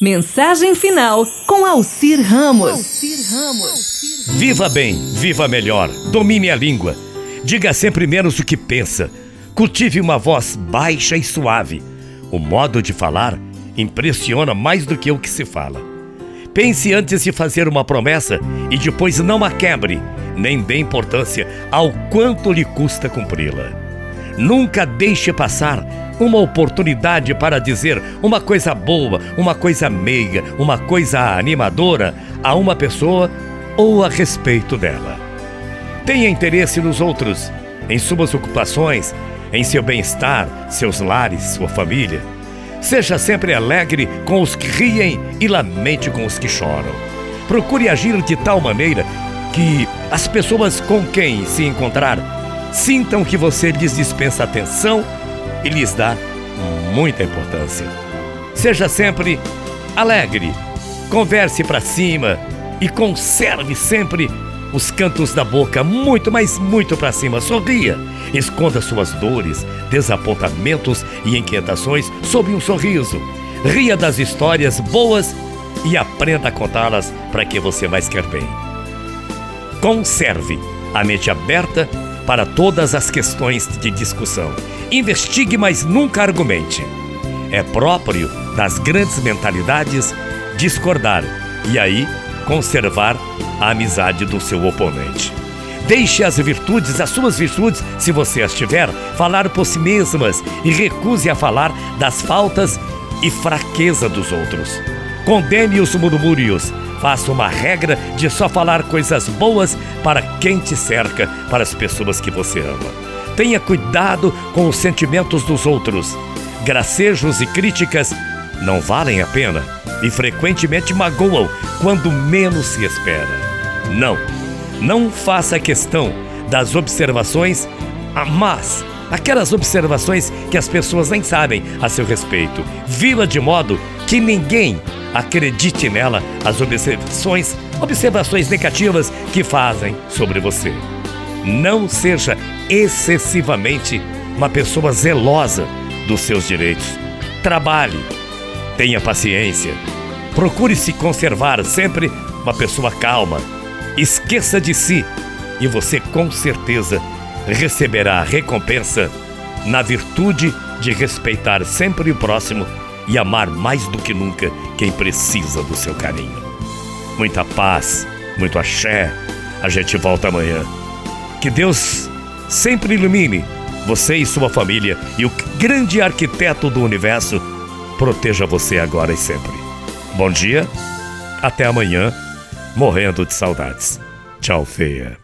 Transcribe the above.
Mensagem final com Alcir Ramos. Viva bem, viva melhor, domine a língua. Diga sempre menos o que pensa. Cultive uma voz baixa e suave. O modo de falar impressiona mais do que o que se fala. Pense antes de fazer uma promessa e depois não a quebre, nem dê importância ao quanto lhe custa cumpri-la. Nunca deixe passar uma oportunidade para dizer uma coisa boa, uma coisa meiga, uma coisa animadora a uma pessoa ou a respeito dela. Tenha interesse nos outros, em suas ocupações, em seu bem-estar, seus lares, sua família. Seja sempre alegre com os que riem e lamente com os que choram. Procure agir de tal maneira que as pessoas com quem se encontrar sintam que você lhes dispensa atenção e lhes dá muita importância. Seja sempre alegre, converse para cima e conserve sempre os cantos da boca muito, mas muito para cima. Sorria, esconda suas dores, desapontamentos e inquietações sob um sorriso. Ria das histórias boas e aprenda a contá-las para que você mais quer bem. Conserve a mente aberta para todas as questões de discussão. Investigue, mas nunca argumente. É próprio das grandes mentalidades discordar e aí conservar a amizade do seu oponente. Deixe as virtudes, as suas virtudes, se você as tiver, falar por si mesmas e recuse a falar das faltas e fraqueza dos outros. Condene os murmúrios, Faça uma regra de só falar coisas boas para quem te cerca, para as pessoas que você ama. Tenha cuidado com os sentimentos dos outros. Gracejos e críticas não valem a pena e frequentemente magoam quando menos se espera. Não, não faça questão das observações, mas aquelas observações que as pessoas nem sabem a seu respeito. Viva de modo que ninguém acredite nela as observações, observações negativas que fazem sobre você. Não seja excessivamente uma pessoa zelosa dos seus direitos. Trabalhe, tenha paciência, procure se conservar sempre uma pessoa calma. Esqueça de si e você com certeza receberá a recompensa na virtude de respeitar sempre o próximo e amar mais do que nunca quem precisa do seu carinho. Muita paz, muito axé. A gente volta amanhã. Que Deus sempre ilumine você e sua família e o grande arquiteto do universo proteja você agora e sempre. Bom dia, até amanhã, morrendo de saudades. Tchau, feia.